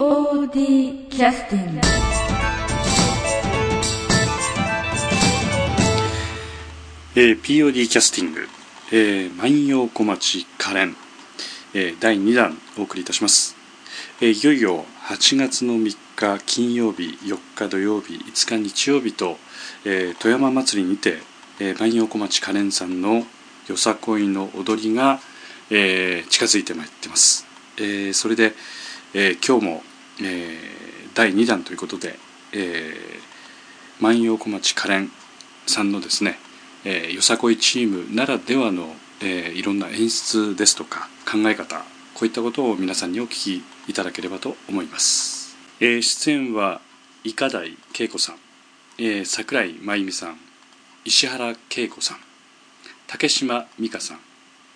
POD キャスティングえー POD キャスティング、えー万葉小町可憐、えー第2弾お送りいたします、えーいよいよ8月の3日金曜日4日土曜日5日日曜日と、えー富山祭りにて、えー万葉小町可憐さんのよさこいの踊りが、えー近づいてまいってます、えーそれで、えー今日も、えー第2弾ということで、えー万葉小町可憐さんのですねえーよさこいチームならではの、えーいろんな演出ですとか考え方こういったことを皆さんにお聞きいただければと思います、えー出演は伊香台恵子さん、えー桜井真由美さん石原恵子さん竹島美香さん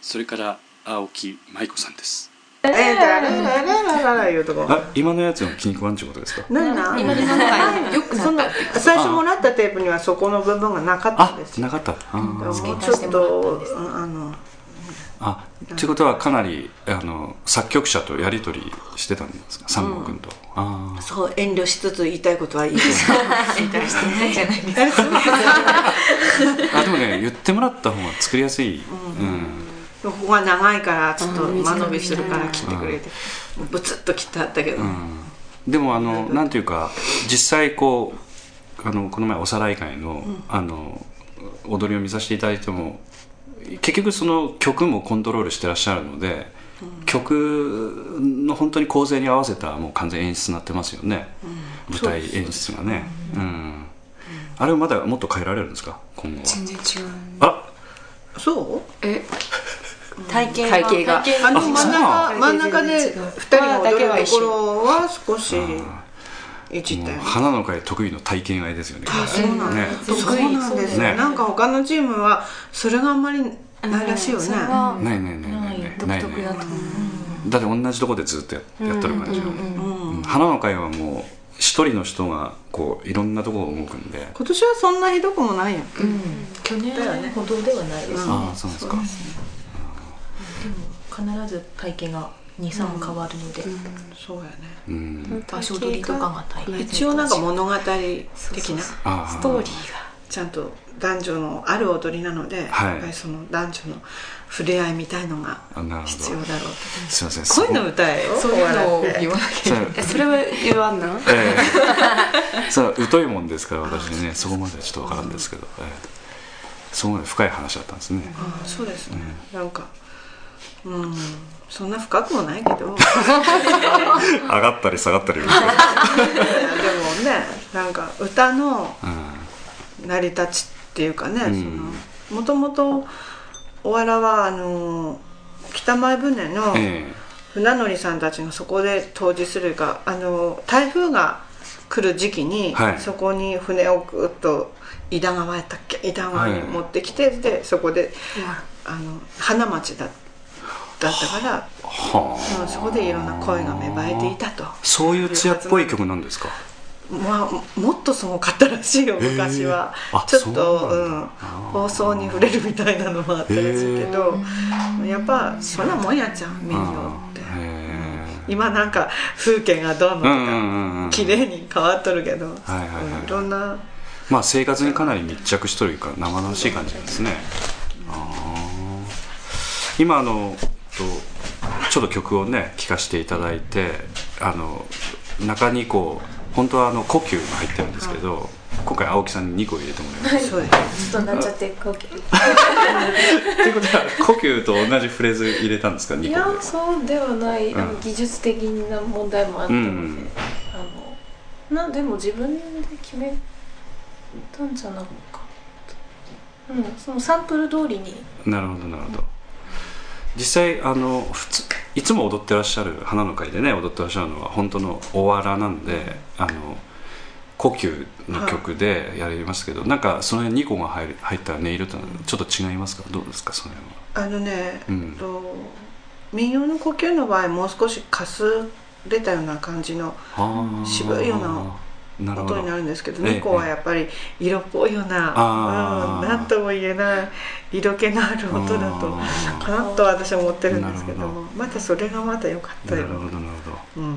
それから青木舞子さんです。えー、だららららららいうとこ。あ今のやつの気に食わんちゅうことですかなんなん今のなんか良くそんな最初もらったテープにはそこの部分がなかったんです。なかったもうちょっとあのあということはかなりあの作曲者とやり取りしてたんですか三郷君と、ああそう遠慮しつつ言いたいことは言います。みたいしてないじゃないですかあでもね言ってもらった方が作りやすい、うんここが長いからちょっと間延びするから切ってくれて、ブツッと切ってあったけど、でもあのなんていうか実際こうあのこの前おさらい会の,、あの踊りを見させていただいても結局その曲もコントロールしてらっしゃるので、曲の本当に構成に合わせたもう完全演出になってますよね、舞台演出がね、うん。あれをまだもっと変えられるんですか？今後は。全然違う。あそう？え？体型体型が。あの真ん中真ん中で全然違う二人が踊るところは少しいじったよね。花の会得意の体験愛ですよね。あそうなんね。そうなんですよ、ね。なんか他のチームはそれがあんまりないらしいよね、ないないないないない。独特だと思う。だって同じとこでずっとややってる感じが、うん花の会はもう一人の人がこういろんなところを動くんで、今年はそんなひどくもないやん、去年ほどではないですああそうですか必ず体型が23変わるので。そうやね。うん。場所取りとかが大変。一応なんか物語的な。あストーリーちゃんと男女のある踊りなので、はい。やっぱりその男女の触れ合いみたいのが必要だろうと。すいません。こういうの歌えよ。そう。いうのを言わなきゃいけない。それは言わんの？ええ。そう疎いもんですから私ね。そこまではちょっとわからんですけど、ええ。そこまで深い話だったんですね、ああそうですね、なんかうん。そんな深くもないけど。上がったり下がったりでもねなんか歌のうん。成り立ちっていうかね、うん。そのもともとおわらはあの北前船のえ船乗りさんたちがそこで当時するかあの台風が来る時期に、はい。そこに船をぐっと井田川やったっけ？井田川に持ってきて、でそこであの花町だだったから、えはあ。うんそこでいろんな声が芽生えていたと。そういう艶っぽい曲なんですか？まあ、もっとすごかったらしいよ昔は。あちょっとそうなん放送に触れるみたいなのもあったらしいけどやっぱそんなもんやじゃん民謡って。へえ今なんか風景がどうのとうんうんうんうんか綺麗に変わっとるけど、はいはいはいうんいろんなまあ生活にかなり密着しとるから生々しい感じなんですね。あー。今あのとちょっと曲をね聴かせていただいてあの中にこう本当はあの呼吸が入ってるんですけど今回青木さんに2個入れてもらいますそうですちょっとなっちゃってこうということは呼吸と同じフレーズ入れたんですか？2いや個でそうではない、あのうん技術的な問題もあったので、うん。あのなでも自分で決めたんじゃなかった。うんそのサンプル通りに。なるほどなるほど実際あの普通いつも踊ってらっしゃる花の会でね踊ってらっしゃるのは本当のおわらなんであの呼吸の曲でやりますけど、なんかその辺2個が入る入った音色ってのはちょっと違いますか？どうですか？その辺は。あのね、うん。と民謡の呼吸の場合もう少しかすれたような感じの渋いような音になるんですけどええ。2個はやっぱり色っぽいような、あー。うん、なんとも言えない色気のある音だとかなと私は思ってるんですけどなるほもまたそれがまた良かったよな。るほどなるほど。うん、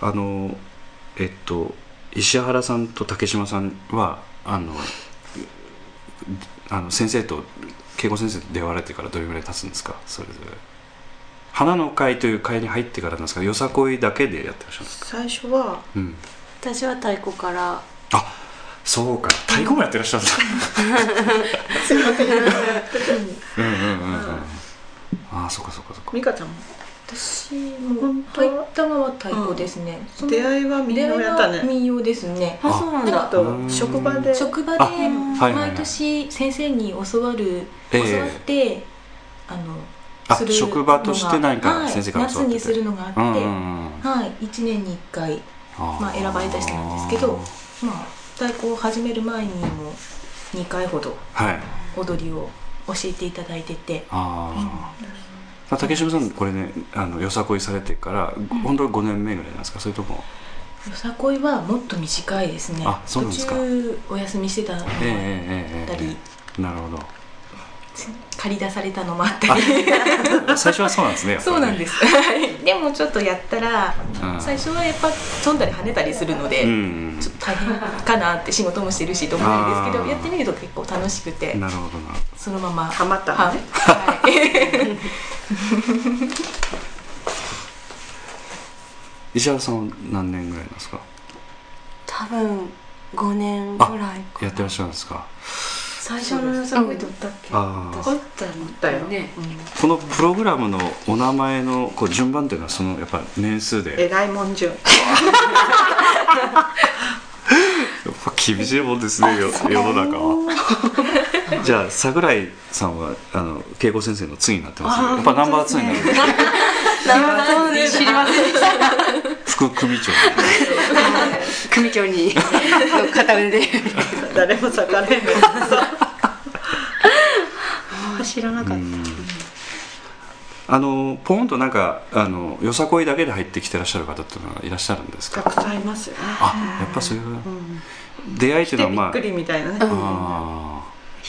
あのえっと石原さんと竹島さんはあのあの先生と慶吾先生と出会われてからどれぐらい経つんですか？それぞれ。花の会という会に入ってからなんですか？よさこいだけでやってらっしゃるんですか？最初はうん。私は太鼓からあそうか。太鼓もやってらっしゃるんだ。すいません。うんうんうんうん。ああそっかそっかそっか。美香ちゃんも私も入ったのは太鼓ですね、その出会いは民謡やったね。民謡ですね。あそうなんだ。職場で。職場であはいはいはい。毎年先生に教わる、ええ。教わってあのあする職場として何かはい先生から教わってて。夏にするのがあって、うんうんうんはい、1年に1回、あー。まあ、選ばれた人なんですけど、まあ、太鼓を始める前にも2回ほどはい。踊りを教えていただいてて。ああ、竹島さんこれねあのよさこいされてから、本当に5年目ぐらいなんですか？それともよさこいはもっと短いですねあそうなんですか途中お休みしてたのも。あっええええええたり、えなるほど借り出されたのもあったり。最初はそうなんですねそうなんです。はい。でもちょっとやったらうん。最初はやっぱ飛んだり跳ねたりするので、うんちょっと大変かなって仕事もしてるしと思うんですけどやってみると結構楽しくてなるほどな。そのまま。ハマったのね。はい、は い石原さんは何年ぐらいなんですか？多分5年ぐらいかやってらっしゃるんですか最初のよさこい撮ったっけ？ああ撮ったよね。このプログラムのお名前のこう順番っていうのはそのやっぱ年数で。えらいもん順 やっぱ厳しいもんですねよ世の中はじゃあ桜井さんはあの慶吾先生の次になってますねやっぱナンバー2になる知りません副組長組長にの片腕で。誰も咲かれんのあ知らなかったあのポンとなんかあのよさこいだけで入ってきてらっしゃる方っていうのはいらっしゃるんですかたくさんいますよね。あやっぱそういう。うん。出会いっていうのはまあ。びっくりみたいなね。あ引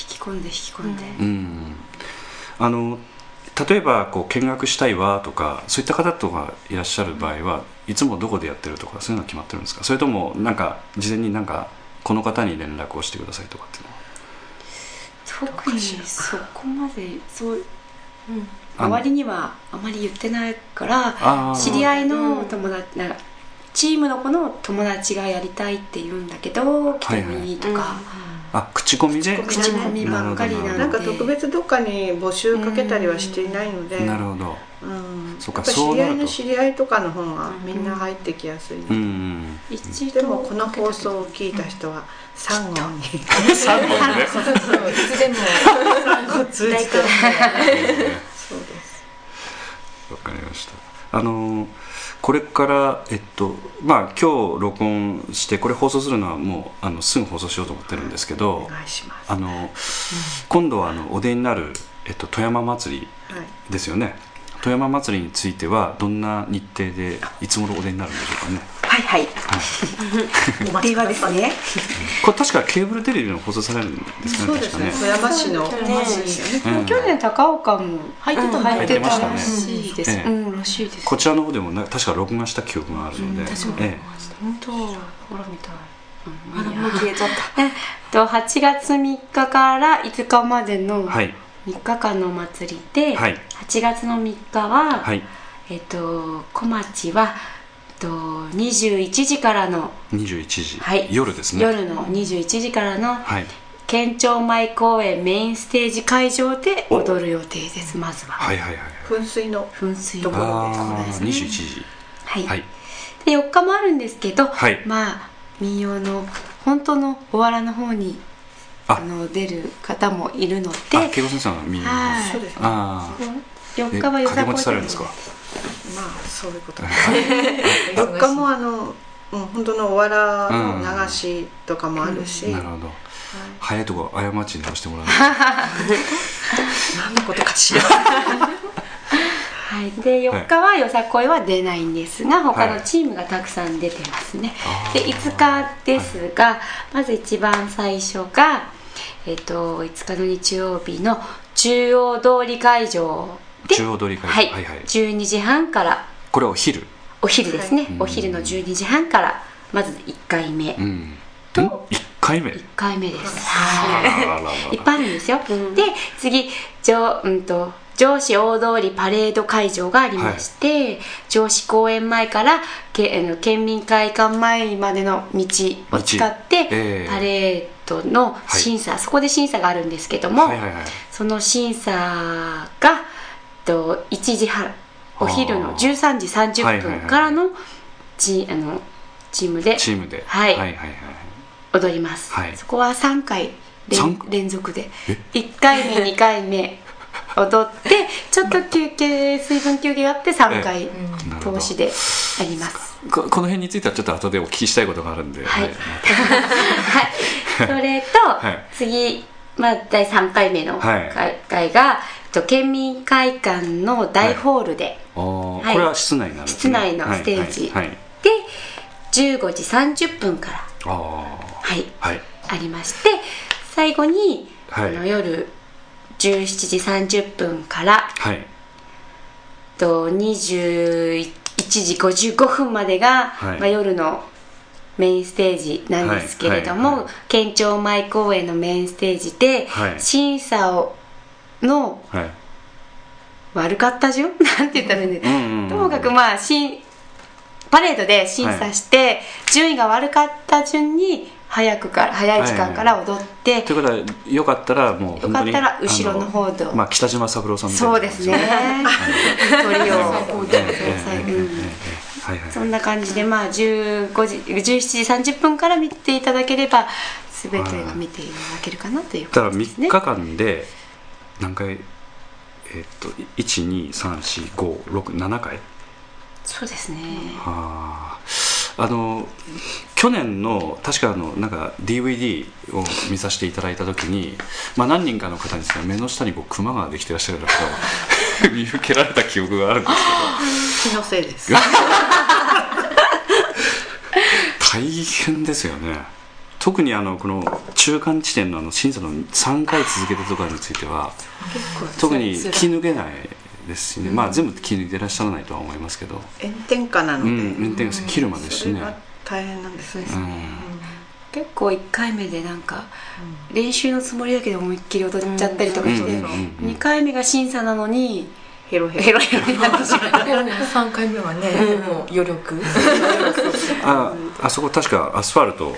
き込んで引き込んで。ーうん。あの例えばこう見学したいわとかそういった方とかいらっしゃる場合はいつもどこでやってるとかそういうのは決まってるんですか？それともなんか事前になんかこの方に連絡をしてくださいとかっていうのは？特にそこまでそう、うん、周りにはあまり言ってないから知り合いの友達なんかチームの子の友達がやりたいって言うんだけど来てもいいとか、あ口コミで？口コミばっかりなのなんか特別どっかに募集かけたりはしていないので。なるほど。うん。そうか知り合いの知り合いとかの方がみんな入ってきやすい、うん一でもこの放送を聞いた人は3号に。3本ね。そうそういつでも。通じて大歓迎 そうです。わかりました。あのこれからえっとまあ今日録音してこれ放送するのはもうあのすぐ放送しようと思ってるんですけどあの今度はあのお出になる、えっと、富山祭りはい。ですよね。富山祭りについてはどんな日程でいつ頃お出になるんでしょうかねはいはい。お待ちではくださいですね。これ確かケーブルテレビでも放送されるんですかねそうですね。富山市の。去年高岡も入ってたうん。入ってましたね。らしいです、ええうんらしいです。こちらの方でもな確か録画した記憶があるので、うん私もえ本当ほら見たい、あらもう消えちゃった。えっと8月3日から5日までえのはい。3日間のお祭りで、はい。8月の3日は、はい。えっと小町は、と、21時からの、21時、はい。夜ですね。夜の21時からの。はい。県庁前公園メインステージ会場で踊る予定です。まずは、はいはいはい噴水の噴水の。ところですね。21時。はい、はい。で4日もあるんですけど、はい。まあ民謡の本当のおわらの方にあ。あの出る方もいるので。あ慶吾先生の見にはい。そうですね。ああ4え日はよされるんですか？まあそういうことです4日もあのうん。本当のおわらの流しとかもあるし、なるほど。早いとこ過ちに直してもらう。何のことかしら はい、で4日はよさこいは出ないんですが他のチームがたくさん出てますね、あー。で5日ですが、まず一番最初が、えっと5日の日曜日の中央通り会場で中央通り会場はい。はいはい。12時半から。これお昼。お昼ですね、はいお昼の12時半からまず1回目、うん。とん？一回目？1回目です、あらららら。い。っぱいあるんですよ、で次上,、うん、と上司大通りパレード会場がありまして、上司公園前からけあの県民会館前までの道を使って、道。ええ。パレードの審査、そこで審査があるんですけども、はいはいはい。その審査がと1時半お昼のあー13時30分からのチームでチームで。はい。はいはいはい踊ります、はい。そこは3回三連連続で。え？1回目2回目踊ってちょっと休憩水分休憩があって3回通しでやります。ここの辺についてはちょっと後でお聞きしたいことがあるんで、はい。はい。はい。それと、はい。次、まあ、第3回目のはい。会会が、と県民会館の大ホールで、はい。これは室内なんですね。室内のステージ。はいで15時30分からあはいあはい。ありまして最後に、はい。あの夜17時30分からはい。と21時55分までが、はい。まあ、夜のメインステージなんですけれども、県庁前公園のメインステージで、はい。審査をのはい。悪かった順 なんて言ったらいいんだうんうともかくまあ審パレードで審査して、順位が悪かった順に早くから早い時間から踊って、ということはよかったらもうよかったら後ろの方であまあ、北島三郎さんみたいなそうですね。鳥をえええええええうんえはいはいそんな感じでまあ15時17時30分から見ていただければ全てが見ていただけるかなというだから感じですね3日間で何回？えっと1234567回そうですね。はああの去年の確かあのなんか DVD を見させていただいた時に、まあ、何人かの方にですね目の下にこうクマができてらっしゃる方を 見受けられた記憶があるんです気のせいです。け ど大変ですよね特にあのこの中間地点のあの審査の3回続けたとかについては特に気抜けないですしね、まあ全部気抜いてらっしゃらないとは思いますけど、炎天下なので、うん、運転が切るまでしね、大変なんですね。うん。結構1回目でなんか練習のつもりだけど思いっきり踊っちゃったりとかして、うんうんうんうん2回目が審査なのにヘロヘロ。ヘロヘロ。になってしまう3回目はね、もう余力。ああそこ確かアスファルト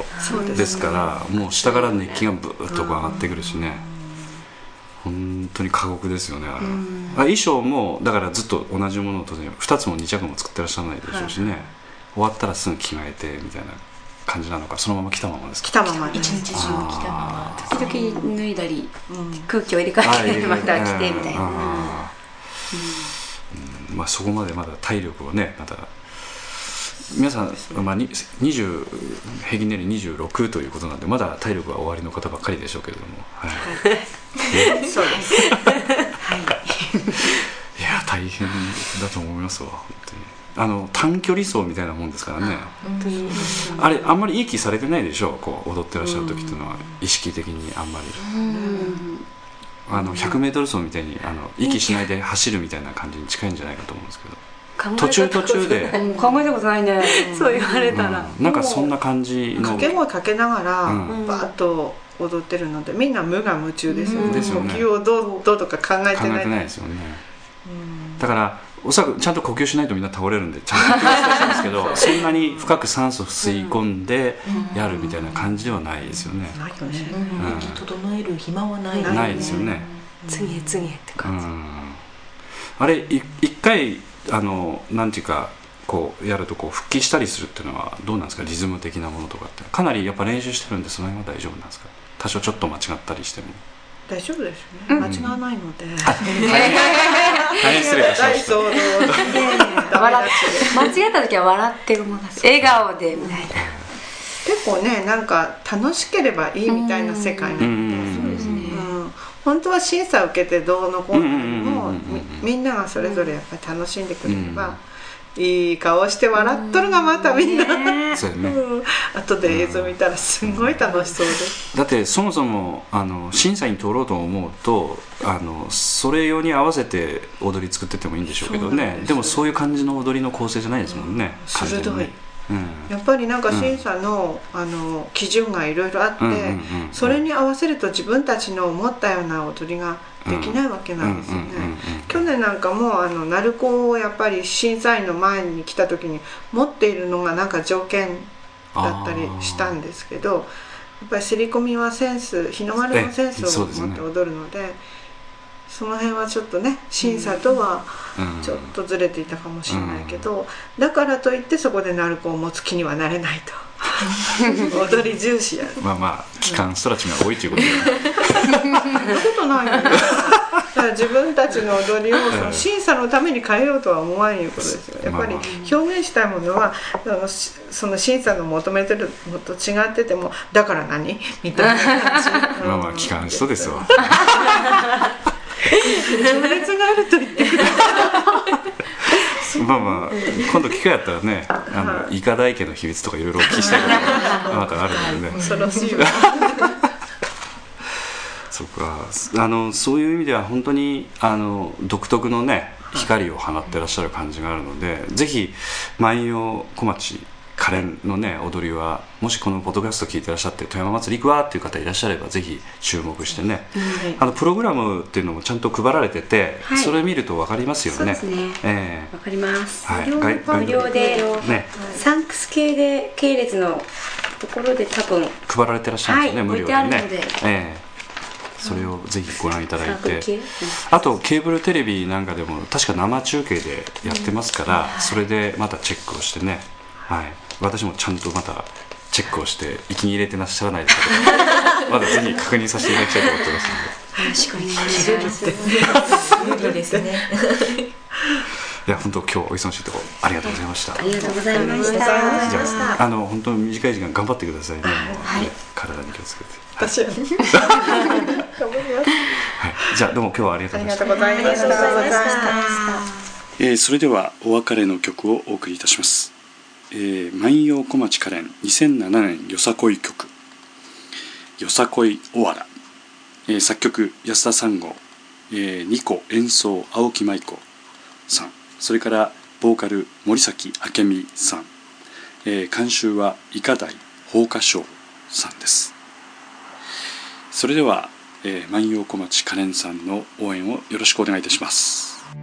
ですからもう下から熱気がブーッとこう上がってくるしね。本当に過酷ですよねあれ。はあ衣装もだからずっと同じものを当然2つも2着も作ってらっしゃらないでしょうしね。終わったらすぐ着替えてみたいな感じなのかそのまま着たままですか？来たまま。で一日中来たまま。時々脱いだりうん。空気を入れ替あえて。また着てみたいなまあそこまでまだ体力をねまた皆さん、まあ、に20平均年齢26ということなんでまだ体力は終わりの方ばっかりでしょうけれども、はい、そうです。いや大変だと思いますわ本当に。あの短距離走みたいなもんですからね。あれあんまりいい気されてないでしょこう踊ってらっしゃる時っていうのは。意識的にあんまり。うんあの 100m 走みたいにあの息しないで走るみたいな感じに近いんじゃないかと思うんですけど。途中途中で、うん考えたことないね。そう言われたら、うん。なんかそんな感じの。掛け声かけながらうん。バーッと踊ってるのでみんな無我夢中ですよね。呼吸をどうどうとか考え考てない。えてないですよね。うん。だからおそらくちゃんと呼吸しないとみんな倒れるんでちゃんと呼吸してほしいんですけどそんなに深く酸素吸い込んでやるみたいな感じではないですよね、ないよねうん。整える暇はない。ないないですよね、次へ次へってう感じ、ん、あれい一回あのなんていうかこうやるとこう復帰したりするっていうのはどうなんですか？リズム的なものとかって。かなりやっぱ練習してるんでその辺は大丈夫なんですか？多少ちょっと間違ったりしても大丈夫ですよね。間違わないので。大変失礼いたしました。間違った時は笑ってごまかす。笑顔でみたいな結構ねなんか楽しければいいみたいな世界なのでうん。うんうんそうですね。うん。本当は審査受けてどうのこうのよりもうんうんうんうんうん。みみんながそれぞれやっぱり楽しんでくれればいい顔して笑っとるがまたみんな、ねそうやね。うん。後で映像見たらすごい楽しそうで、だってそもそもあの審査に通ろうと思うとあのそれ用に合わせて踊り作っててもいいんでしょうけどね。でもそういう感じの踊りの構成じゃないですもんね、鋭い。うん。やっぱりなんか審査の,、あの基準がいろいろあって、うんうんうんうん。それに合わせると自分たちの思ったような踊りができないわけなんですよね、去年なんかもあの鳴子をやっぱり審査員の前に来た時に持っているのがなんか条件だったりしたんですけどやっぱり刷り込みはセンス日の丸のセンスを持って踊るのでその辺はちょっとね審査とはうん。ちょっとずれていたかもしれないけど、だからといってそこで鳴子を持つ気にはなれないと 踊り重視やるまあまあ機関ストラッチが多いということで、そんなことないよね。だから自分たちの踊りをその審査のために変えようとは思わんいうことですよ。やっぱりまあ表現したいものはその審査の求めてるのと違っててもだから何？みたいな感じ。まあまあ機関ストですわ。情熱があると言ってくれまあまあ今度機会あったらねあの、はい。イカ大家の秘密とかいろいろお聞きしたいことがまたあるのでね。恐ろしいわ。そっか。あのそういう意味では本当にあの独特のね光を放ってらっしゃる感じがあるので、ぜひ万葉小町カレンのね踊りはもしこのポッドキャスト聞いてらっしゃって富山祭り行くわっていう方いらっしゃればぜひ注目してね、あのプログラムっていうのもちゃんと配られてて、はい。それ見ると分かりますよね。そね。えわかります、はい。無料でえね。サンクス系で系列のところで多分配られてらっしゃるんですよね、はい無料でね。ええ。それをぜひご覧いただいて。あとケーブルテレビなんかでも確か生中継でやってますから、それでまたチェックをしてね、はい、私もちゃんとまたチェックをして息に入れてらっしゃらないですけどまだぜひ確認させていただきたいと思ってますので。よろしくお願いします無理ですねいや本当今日お忙しいところありがとうございました。ありがとうございました。じゃああの本当に短い時間頑張ってくださいね、もうはい体に気をつけて、私は。ね頑張りますはい、じゃあどうも今日はありがとうございました。ありがとうございました。ありがとうございました。えーそれではお別れの曲をお送りいたします「えー万葉小町カレン2007年よさこい曲「よさこいおわら」えー作曲安田三郷、えー、二個演奏青木舞子さん。それからボーカル森崎明美さん、えー監修は伊香台法華賞さんです。それでは、えー万葉小町カレンさんの応援をよろしくお願いいたします「